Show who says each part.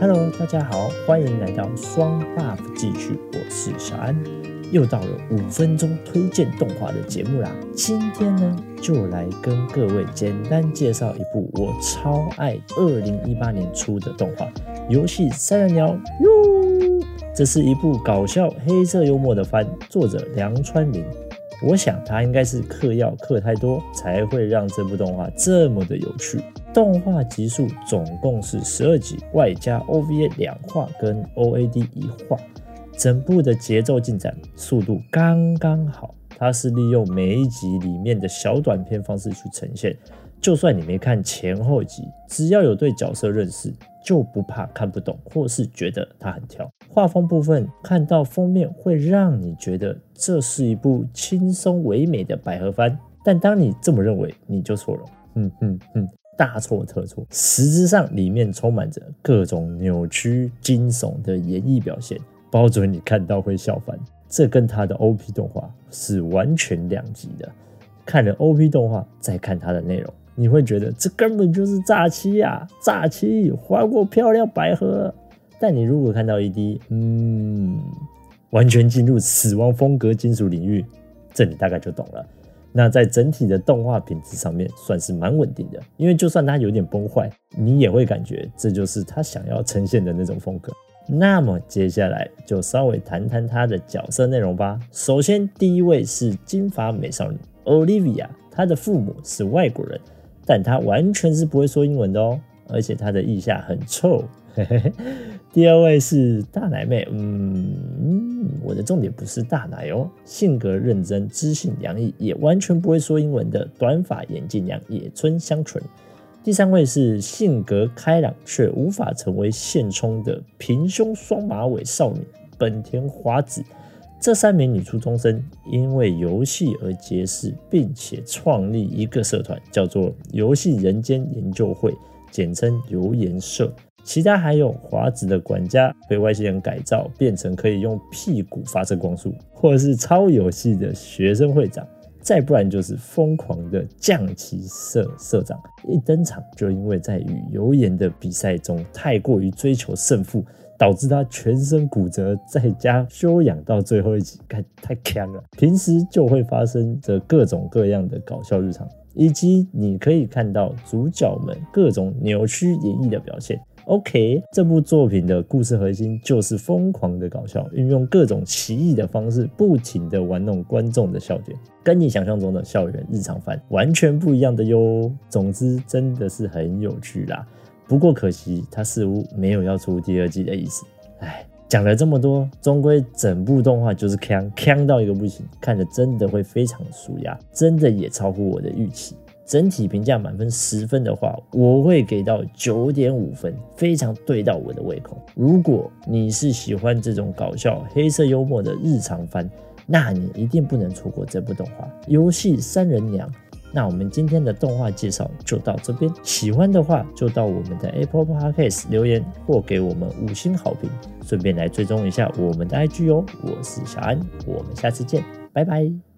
Speaker 1: Hello，大家好，欢迎来到双 buff 继续，我是小安，又到了五分钟推荐动画的节目啦。今天呢，就来跟各位简单介绍一部我超爱二零一八年出的动画《游戏三人娘》哟。这是一部搞笑黑色幽默的番，作者梁川明。我想他应该是嗑药嗑太多，才会让这部动画这么的有趣。动画集数总共是十二集，外加 OVA 两话跟 OAD 一话，整部的节奏进展速度刚刚好。它是利用每一集里面的小短片方式去呈现，就算你没看前后集，只要有对角色认识，就不怕看不懂，或是觉得它很挑。画风部分，看到封面会让你觉得这是一部轻松唯美的百合番，但当你这么认为，你就错了。嗯嗯嗯，大错特错。实质上，里面充满着各种扭曲、惊悚的演绎表现，保准你看到会笑翻。这跟他的 OP 动画是完全两极的。看了 OP 动画，再看它的内容，你会觉得这根本就是诈欺呀！诈欺，还我漂亮百合！但你如果看到 ED，嗯，完全进入死亡风格金属领域，这你大概就懂了。那在整体的动画品质上面，算是蛮稳定的。因为就算它有点崩坏，你也会感觉这就是他想要呈现的那种风格。那么接下来就稍微谈谈他的角色内容吧。首先，第一位是金发美少女 Olivia，她的父母是外国人，但她完全是不会说英文的哦，而且她的腋下很臭。第二位是大奶妹，嗯，我的重点不是大奶哦，性格认真、知性洋溢，也完全不会说英文的短发眼镜娘野村香纯。第三位是性格开朗却无法成为现充的平胸双马尾少女本田华子。这三名女初中生因为游戏而结识，并且创立一个社团，叫做“游戏人间研究会”，简称“游研社”。其他还有华子的管家被外星人改造，变成可以用屁股发射光束，或者是超游戏的学生会长。再不然就是疯狂的将棋社社长，一登场就因为在与油盐的比赛中太过于追求胜负，导致他全身骨折，在家休养到最后一集，太太强了。平时就会发生着各种各样的搞笑日常，以及你可以看到主角们各种扭曲演绎的表现。OK，这部作品的故事核心就是疯狂的搞笑，运用各种奇异的方式，不停的玩弄观众的笑点，跟你想象中的校园日常番完全不一样的哟。总之，真的是很有趣啦。不过可惜，他似乎没有要出第二季的意思。哎，讲了这么多，终归整部动画就是锵锵到一个不行，看着真的会非常舒压，真的也超乎我的预期。整体评价满分十分的话，我会给到九点五分，非常对到我的胃口。如果你是喜欢这种搞笑、黑色幽默的日常番，那你一定不能错过这部动画《游戏三人娘》。那我们今天的动画介绍就到这边，喜欢的话就到我们的 Apple Podcast 留言或给我们五星好评，顺便来追踪一下我们的 IG 哦。我是小安，我们下次见，拜拜。